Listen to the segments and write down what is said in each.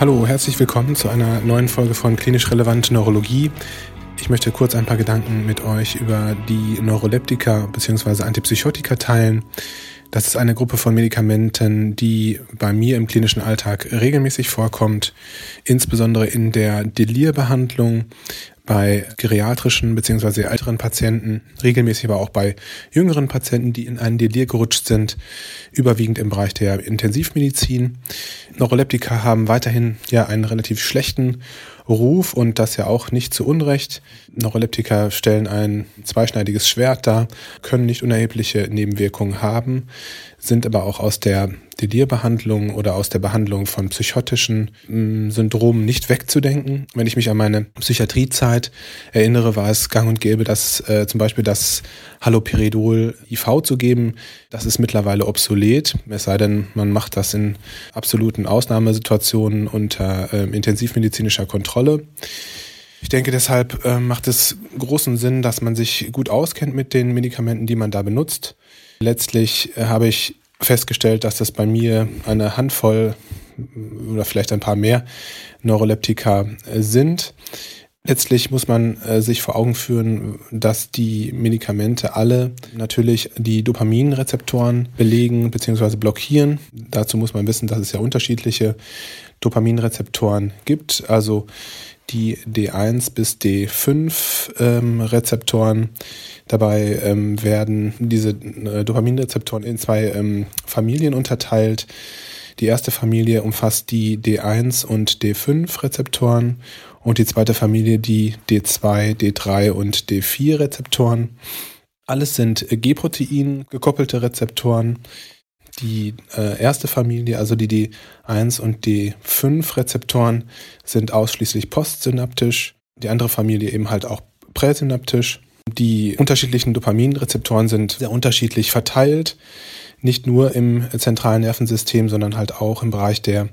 Hallo, herzlich willkommen zu einer neuen Folge von Klinisch Relevante Neurologie. Ich möchte kurz ein paar Gedanken mit euch über die Neuroleptika bzw. Antipsychotika teilen. Das ist eine Gruppe von Medikamenten, die bei mir im klinischen Alltag regelmäßig vorkommt, insbesondere in der Delirbehandlung bei geriatrischen bzw. älteren Patienten, regelmäßig aber auch bei jüngeren Patienten, die in einen Delir gerutscht sind, überwiegend im Bereich der Intensivmedizin. Neuroleptika haben weiterhin ja einen relativ schlechten Ruf und das ja auch nicht zu Unrecht. Neuroleptika stellen ein zweischneidiges Schwert dar, können nicht unerhebliche Nebenwirkungen haben, sind aber auch aus der Delirbehandlung oder aus der Behandlung von psychotischen mm, Syndromen nicht wegzudenken. Wenn ich mich an meine Psychiatriezeit erinnere, war es gang und gäbe, dass äh, zum Beispiel das Haloperidol IV zu geben. Das ist mittlerweile obsolet, es sei denn, man macht das in absoluten Ausnahmesituationen unter äh, intensivmedizinischer Kontrolle. Ich denke, deshalb äh, macht es großen Sinn, dass man sich gut auskennt mit den Medikamenten, die man da benutzt. Letztlich äh, habe ich festgestellt, dass das bei mir eine Handvoll oder vielleicht ein paar mehr Neuroleptika äh, sind. Letztlich muss man äh, sich vor Augen führen, dass die Medikamente alle natürlich die Dopaminrezeptoren belegen bzw. blockieren. Dazu muss man wissen, dass es ja unterschiedliche Dopaminrezeptoren gibt, also die D1 bis D5 ähm, Rezeptoren. Dabei ähm, werden diese äh, Dopaminrezeptoren in zwei ähm, Familien unterteilt. Die erste Familie umfasst die D1 und D5 Rezeptoren und die zweite Familie die D2, D3 und D4 Rezeptoren. Alles sind G-Protein gekoppelte Rezeptoren. Die äh, erste Familie, also die D1 und D5 Rezeptoren, sind ausschließlich postsynaptisch. Die andere Familie eben halt auch präsynaptisch. Die unterschiedlichen Dopaminrezeptoren sind sehr unterschiedlich verteilt, nicht nur im zentralen Nervensystem, sondern halt auch im Bereich der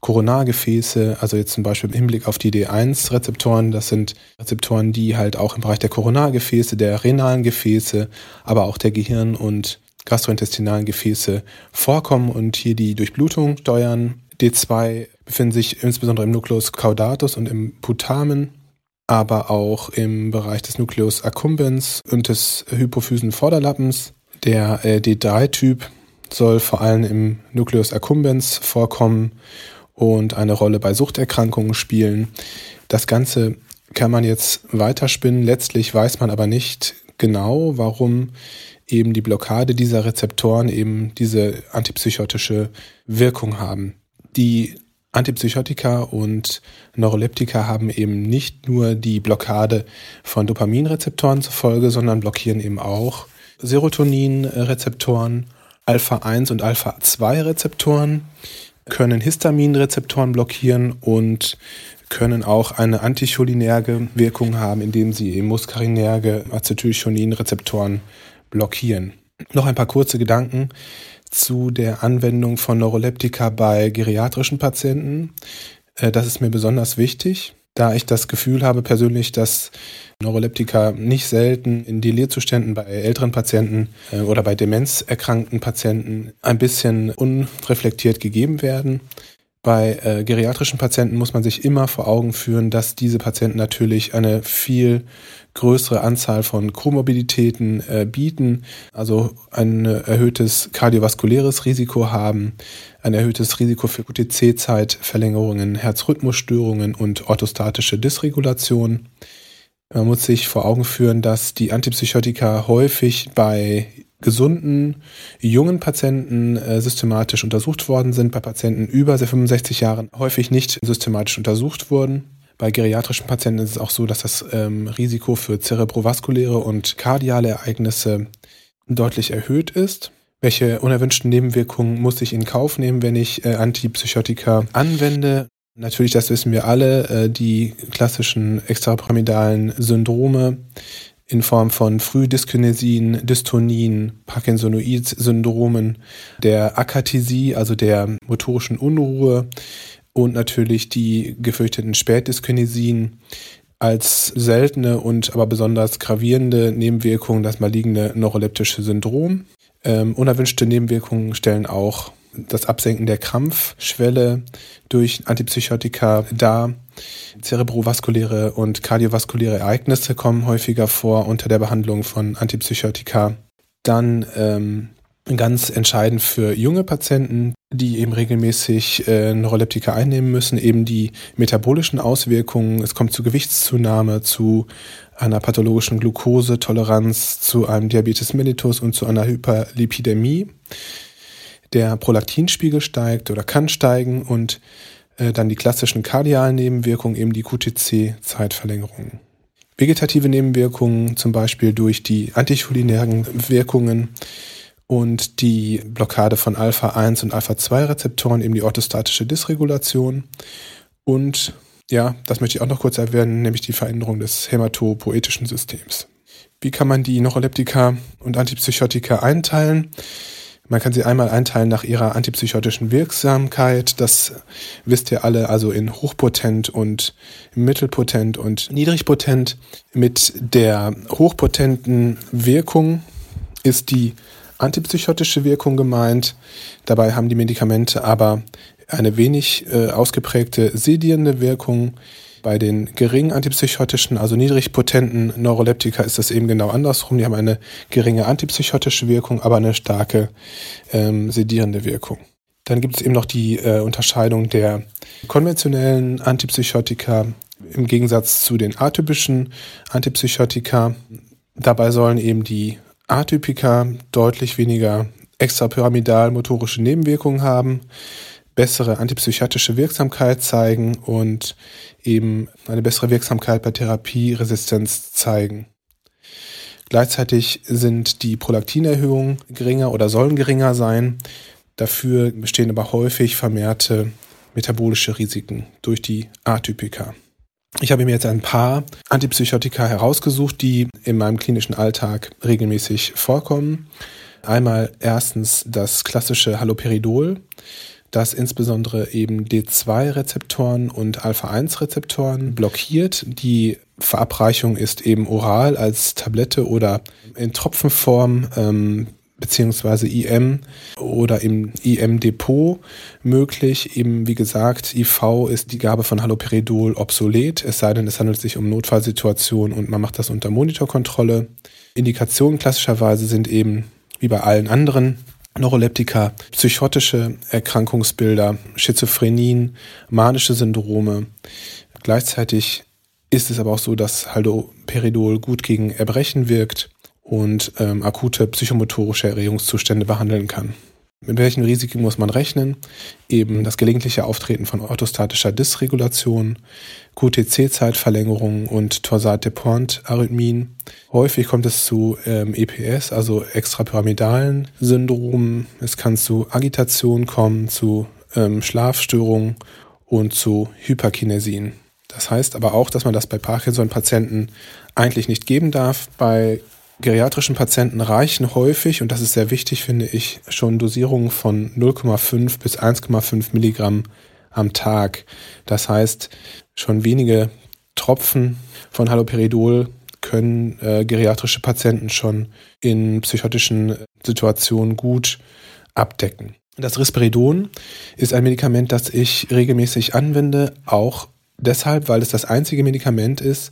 Koronargefäße, also jetzt zum Beispiel im Hinblick auf die D1-Rezeptoren, das sind Rezeptoren, die halt auch im Bereich der Koronargefäße, der renalen Gefäße, aber auch der Gehirn- und gastrointestinalen Gefäße vorkommen und hier die Durchblutung steuern. D2 befinden sich insbesondere im Nucleus caudatus und im Putamen, aber auch im Bereich des Nucleus accumbens und des Hypophysenvorderlappens. Der äh, D3-Typ soll vor allem im Nucleus accumbens vorkommen und eine Rolle bei Suchterkrankungen spielen. Das Ganze kann man jetzt weiterspinnen. Letztlich weiß man aber nicht genau, warum eben die Blockade dieser Rezeptoren eben diese antipsychotische Wirkung haben. Die Antipsychotika und Neuroleptika haben eben nicht nur die Blockade von Dopaminrezeptoren zur Folge, sondern blockieren eben auch Serotoninrezeptoren, Alpha-1 und Alpha-2-Rezeptoren können Histaminrezeptoren blockieren und können auch eine anticholinerge Wirkung haben, indem sie muskarinerge Acetylcholinrezeptoren blockieren. Noch ein paar kurze Gedanken zu der Anwendung von Neuroleptika bei geriatrischen Patienten. Äh, das ist mir besonders wichtig da ich das Gefühl habe persönlich, dass Neuroleptika nicht selten in Delirzuständen bei älteren Patienten äh, oder bei demenzerkrankten Patienten ein bisschen unreflektiert gegeben werden. Bei äh, geriatrischen Patienten muss man sich immer vor Augen führen, dass diese Patienten natürlich eine viel größere Anzahl von Komorbiditäten äh, bieten, also ein erhöhtes kardiovaskuläres Risiko haben, ein erhöhtes Risiko für UTC-Zeitverlängerungen, Herzrhythmusstörungen und orthostatische Dysregulation. Man muss sich vor Augen führen, dass die Antipsychotika häufig bei gesunden, jungen Patienten äh, systematisch untersucht worden sind, bei Patienten über 65 Jahren häufig nicht systematisch untersucht wurden. Bei geriatrischen Patienten ist es auch so, dass das ähm, Risiko für zerebrovaskuläre und kardiale Ereignisse deutlich erhöht ist. Welche unerwünschten Nebenwirkungen muss ich in Kauf nehmen, wenn ich äh, Antipsychotika anwende? Natürlich, das wissen wir alle, äh, die klassischen extrapyramidalen Syndrome, in Form von Frühdyskinesien, Dystonien, Parkinsonoid-Syndromen, der Akathisie, also der motorischen Unruhe und natürlich die gefürchteten Spätdyskinesien als seltene und aber besonders gravierende Nebenwirkung das maligne neuroleptische Syndrom. Ähm, unerwünschte Nebenwirkungen stellen auch das Absenken der Krampfschwelle durch Antipsychotika dar. Zerebrovaskuläre und kardiovaskuläre Ereignisse kommen häufiger vor unter der Behandlung von Antipsychotika. Dann ähm, ganz entscheidend für junge Patienten, die eben regelmäßig äh, Neuroleptika einnehmen müssen, eben die metabolischen Auswirkungen. Es kommt zu Gewichtszunahme, zu einer pathologischen Glukosetoleranz, zu einem Diabetes mellitus und zu einer Hyperlipidämie. Der Prolaktinspiegel steigt oder kann steigen und äh, dann die klassischen kardialen Nebenwirkungen, eben die QTC-Zeitverlängerung. Vegetative Nebenwirkungen, zum Beispiel durch die anticholinären Wirkungen, und die Blockade von Alpha-1 und Alpha-2-Rezeptoren, eben die orthostatische Dysregulation. Und ja, das möchte ich auch noch kurz erwähnen, nämlich die Veränderung des hämatopoetischen Systems. Wie kann man die Neuroleptika und Antipsychotika einteilen? Man kann sie einmal einteilen nach ihrer antipsychotischen Wirksamkeit. Das wisst ihr alle, also in hochpotent und mittelpotent und niedrigpotent. Mit der hochpotenten Wirkung ist die antipsychotische Wirkung gemeint. Dabei haben die Medikamente aber eine wenig äh, ausgeprägte sedierende Wirkung. Bei den geringen antipsychotischen, also niedrigpotenten Neuroleptika ist das eben genau andersrum. Die haben eine geringe antipsychotische Wirkung, aber eine starke ähm, sedierende Wirkung. Dann gibt es eben noch die äh, Unterscheidung der konventionellen Antipsychotika im Gegensatz zu den atypischen Antipsychotika. Dabei sollen eben die Atypika deutlich weniger extrapyramidal motorische Nebenwirkungen haben, bessere antipsychiatrische Wirksamkeit zeigen und eben eine bessere Wirksamkeit bei Therapieresistenz zeigen. Gleichzeitig sind die Prolaktinerhöhungen geringer oder sollen geringer sein. Dafür bestehen aber häufig vermehrte metabolische Risiken durch die Atypika. Ich habe mir jetzt ein paar Antipsychotika herausgesucht, die in meinem klinischen Alltag regelmäßig vorkommen. Einmal erstens das klassische Haloperidol, das insbesondere eben D2-Rezeptoren und Alpha-1-Rezeptoren blockiert. Die Verabreichung ist eben oral als Tablette oder in Tropfenform ähm, beziehungsweise IM oder im IM-Depot möglich. Eben wie gesagt, IV ist die Gabe von Haloperidol obsolet, es sei denn, es handelt sich um Notfallsituationen und man macht das unter Monitorkontrolle. Indikationen klassischerweise sind eben wie bei allen anderen Neuroleptika, psychotische Erkrankungsbilder, Schizophrenien, manische Syndrome. Gleichzeitig ist es aber auch so, dass Haloperidol gut gegen Erbrechen wirkt und ähm, akute psychomotorische Erregungszustände behandeln kann. Mit welchen Risiken muss man rechnen? Eben das gelegentliche Auftreten von orthostatischer Dysregulation, QTC-Zeitverlängerung und Torsade-de-Pointe-Arrhythmien. Häufig kommt es zu ähm, EPS, also extrapyramidalen Syndromen. Es kann zu Agitation kommen, zu ähm, Schlafstörungen und zu Hyperkinesien. Das heißt aber auch, dass man das bei Parkinson-Patienten eigentlich nicht geben darf. Bei geriatrischen Patienten reichen häufig, und das ist sehr wichtig, finde ich, schon Dosierungen von 0,5 bis 1,5 Milligramm am Tag. Das heißt, schon wenige Tropfen von Haloperidol können äh, geriatrische Patienten schon in psychotischen Situationen gut abdecken. Das Risperidon ist ein Medikament, das ich regelmäßig anwende, auch deshalb, weil es das einzige Medikament ist,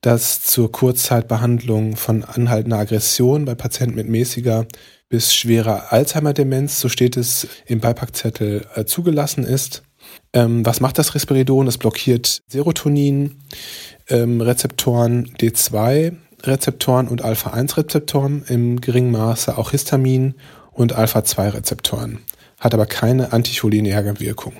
dass zur Kurzzeitbehandlung von anhaltender Aggression bei Patienten mit mäßiger bis schwerer Alzheimer-Demenz, so steht es im Beipackzettel, äh, zugelassen ist. Ähm, was macht das Risperidon? Es blockiert Serotonin, ähm, Rezeptoren D2, Rezeptoren und Alpha-1-Rezeptoren, im geringen Maße auch Histamin und Alpha-2-Rezeptoren, hat aber keine anticholinerge Wirkung.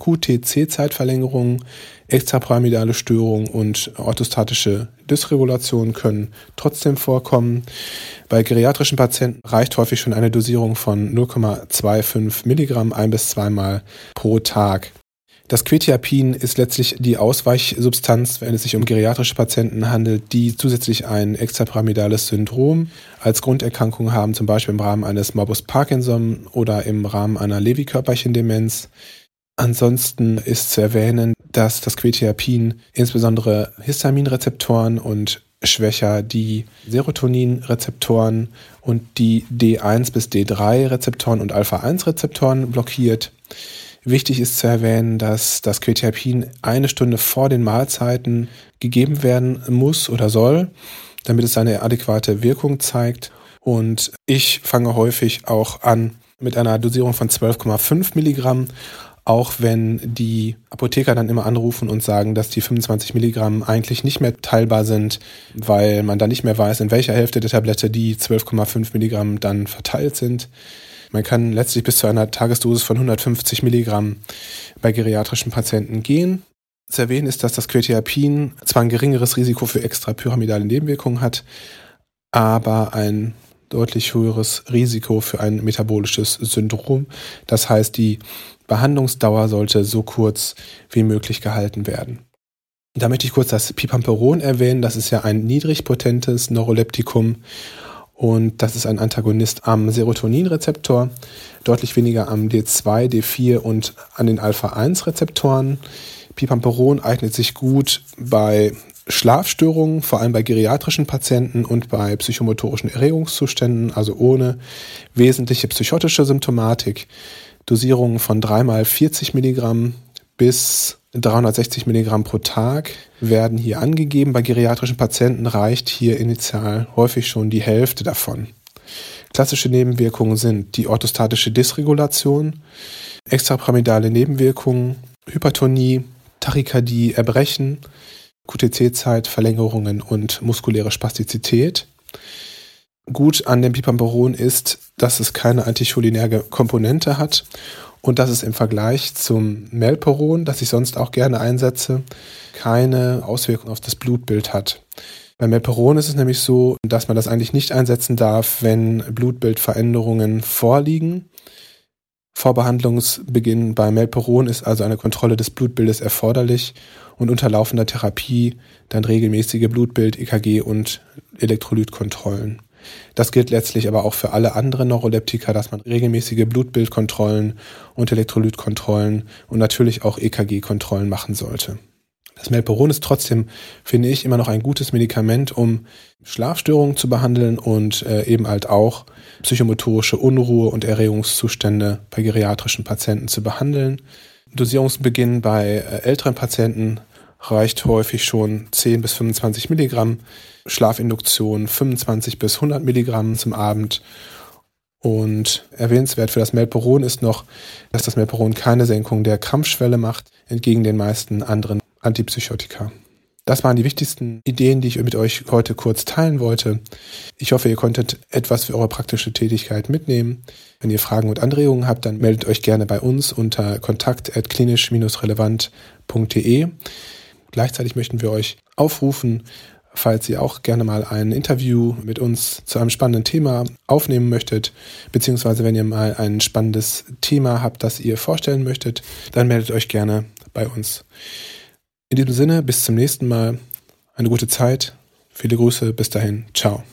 QTC-Zeitverlängerung, extrapyramidale Störungen und orthostatische Dysregulation können trotzdem vorkommen. Bei geriatrischen Patienten reicht häufig schon eine Dosierung von 0,25 Milligramm ein bis zweimal pro Tag. Das Quetiapin ist letztlich die Ausweichsubstanz, wenn es sich um geriatrische Patienten handelt, die zusätzlich ein extrapyramidales Syndrom als Grunderkrankung haben, zum Beispiel im Rahmen eines Morbus Parkinson oder im Rahmen einer Lewy-Körperchen-Demenz. Ansonsten ist zu erwähnen, dass das Quetiapin insbesondere Histaminrezeptoren und schwächer die Serotoninrezeptoren und die D1 bis D3 Rezeptoren und Alpha-1 Rezeptoren blockiert. Wichtig ist zu erwähnen, dass das Quetiapin eine Stunde vor den Mahlzeiten gegeben werden muss oder soll, damit es seine adäquate Wirkung zeigt. Und ich fange häufig auch an mit einer Dosierung von 12,5 Milligramm auch wenn die Apotheker dann immer anrufen und sagen, dass die 25 Milligramm eigentlich nicht mehr teilbar sind, weil man dann nicht mehr weiß, in welcher Hälfte der Tablette die 12,5 Milligramm dann verteilt sind. Man kann letztlich bis zu einer Tagesdosis von 150 Milligramm bei geriatrischen Patienten gehen. Zu erwähnen ist, dass das Quetiapin zwar ein geringeres Risiko für extrapyramidale Nebenwirkungen hat, aber ein deutlich höheres Risiko für ein metabolisches Syndrom. Das heißt, die Behandlungsdauer sollte so kurz wie möglich gehalten werden. Da möchte ich kurz das Pipamperon erwähnen. Das ist ja ein niedrig potentes Neuroleptikum und das ist ein Antagonist am Serotoninrezeptor, deutlich weniger am D2, D4 und an den Alpha-1-Rezeptoren. Pipamperon eignet sich gut bei Schlafstörungen, vor allem bei geriatrischen Patienten und bei psychomotorischen Erregungszuständen, also ohne wesentliche psychotische Symptomatik. Dosierungen von dreimal 40 Milligramm bis 360 Milligramm pro Tag werden hier angegeben. Bei geriatrischen Patienten reicht hier initial häufig schon die Hälfte davon. Klassische Nebenwirkungen sind die orthostatische Dysregulation, extrapyramidale Nebenwirkungen, Hypertonie, Tachykardie, Erbrechen, QTC-Zeit, Verlängerungen und muskuläre Spastizität. Gut an dem Pipamperon ist, dass es keine anticholinärge Komponente hat und dass es im Vergleich zum Melperon, das ich sonst auch gerne einsetze, keine Auswirkung auf das Blutbild hat. Bei Melperon ist es nämlich so, dass man das eigentlich nicht einsetzen darf, wenn Blutbildveränderungen vorliegen. Vor Behandlungsbeginn bei Melperon ist also eine Kontrolle des Blutbildes erforderlich und unter laufender Therapie dann regelmäßige Blutbild, EKG und Elektrolytkontrollen. Das gilt letztlich aber auch für alle anderen Neuroleptika, dass man regelmäßige Blutbildkontrollen und Elektrolytkontrollen und natürlich auch EKG-Kontrollen machen sollte. Das Melperon ist trotzdem, finde ich, immer noch ein gutes Medikament, um Schlafstörungen zu behandeln und äh, eben halt auch psychomotorische Unruhe und Erregungszustände bei geriatrischen Patienten zu behandeln. Dosierungsbeginn bei äh, älteren Patienten reicht häufig schon 10 bis 25 Milligramm. Schlafinduktion 25 bis 100 Milligramm zum Abend. Und erwähnenswert für das Melperon ist noch, dass das Melperon keine Senkung der Krampfschwelle macht, entgegen den meisten anderen Antipsychotika. Das waren die wichtigsten Ideen, die ich mit euch heute kurz teilen wollte. Ich hoffe, ihr konntet etwas für eure praktische Tätigkeit mitnehmen. Wenn ihr Fragen und Anregungen habt, dann meldet euch gerne bei uns unter kontakt.klinisch-relevant.de. Gleichzeitig möchten wir euch aufrufen, falls ihr auch gerne mal ein Interview mit uns zu einem spannenden Thema aufnehmen möchtet, beziehungsweise wenn ihr mal ein spannendes Thema habt, das ihr vorstellen möchtet, dann meldet euch gerne bei uns. In diesem Sinne, bis zum nächsten Mal. Eine gute Zeit. Viele Grüße. Bis dahin. Ciao.